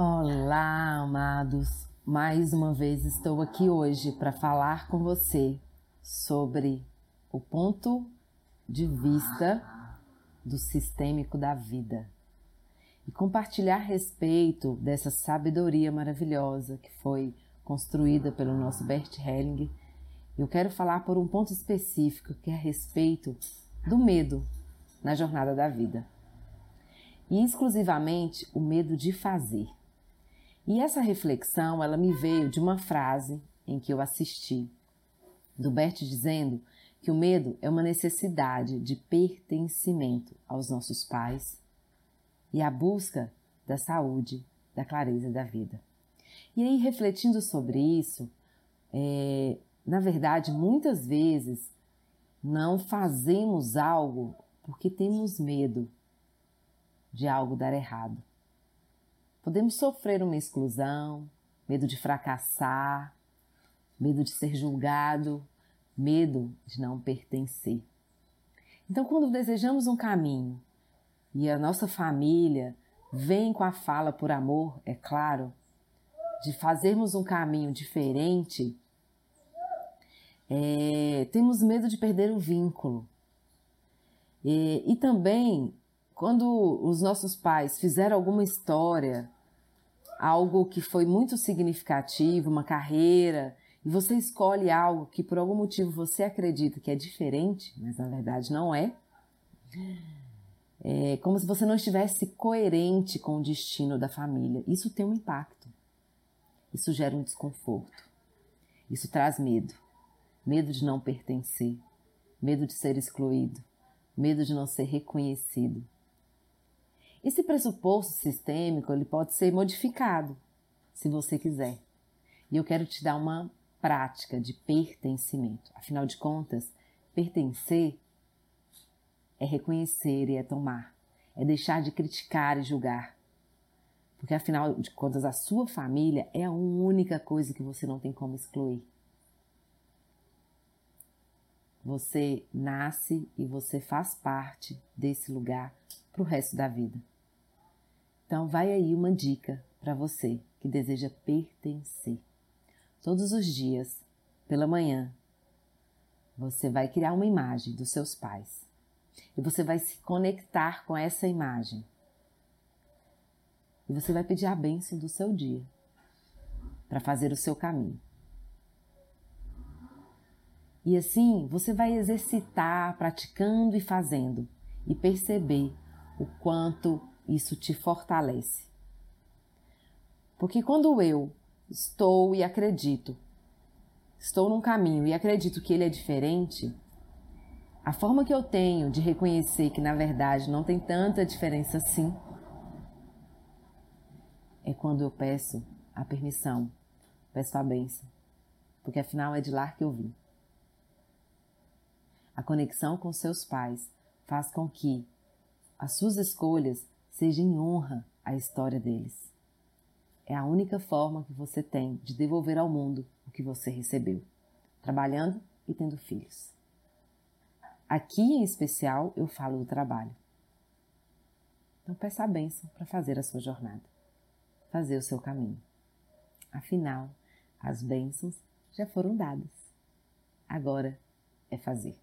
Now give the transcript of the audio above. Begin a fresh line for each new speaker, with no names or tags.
Olá, amados! Mais uma vez estou aqui hoje para falar com você sobre o ponto de vista do sistêmico da vida e compartilhar respeito dessa sabedoria maravilhosa que foi construída pelo nosso Bert Helling. Eu quero falar por um ponto específico que é a respeito do medo na jornada da vida. E exclusivamente o medo de fazer. E essa reflexão, ela me veio de uma frase em que eu assisti do Bert dizendo que o medo é uma necessidade de pertencimento aos nossos pais e a busca da saúde, da clareza da vida. E aí, refletindo sobre isso, é, na verdade, muitas vezes não fazemos algo porque temos medo de algo dar errado. Podemos sofrer uma exclusão, medo de fracassar, medo de ser julgado, medo de não pertencer. Então, quando desejamos um caminho e a nossa família vem com a fala por amor, é claro, de fazermos um caminho diferente, é, temos medo de perder o vínculo. E, e também, quando os nossos pais fizeram alguma história algo que foi muito significativo, uma carreira, e você escolhe algo que por algum motivo você acredita que é diferente, mas na verdade não é, é como se você não estivesse coerente com o destino da família. Isso tem um impacto. Isso gera um desconforto. Isso traz medo. Medo de não pertencer, medo de ser excluído, medo de não ser reconhecido. Esse pressuposto sistêmico ele pode ser modificado, se você quiser. E eu quero te dar uma prática de pertencimento. Afinal de contas, pertencer é reconhecer e é tomar, é deixar de criticar e julgar. Porque afinal de contas, a sua família é a única coisa que você não tem como excluir. Você nasce e você faz parte desse lugar para o resto da vida. Então, vai aí uma dica para você que deseja pertencer. Todos os dias, pela manhã, você vai criar uma imagem dos seus pais e você vai se conectar com essa imagem. E você vai pedir a bênção do seu dia para fazer o seu caminho. E assim você vai exercitar, praticando e fazendo, e perceber o quanto isso te fortalece. Porque quando eu estou e acredito, estou num caminho e acredito que ele é diferente, a forma que eu tenho de reconhecer que na verdade não tem tanta diferença assim é quando eu peço a permissão, peço a bênção, porque afinal é de lá que eu vim. A conexão com seus pais faz com que as suas escolhas sejam em honra à história deles. É a única forma que você tem de devolver ao mundo o que você recebeu, trabalhando e tendo filhos. Aqui em especial eu falo do trabalho. Então peça a bênção para fazer a sua jornada, fazer o seu caminho. Afinal, as bênçãos já foram dadas. Agora é fazer.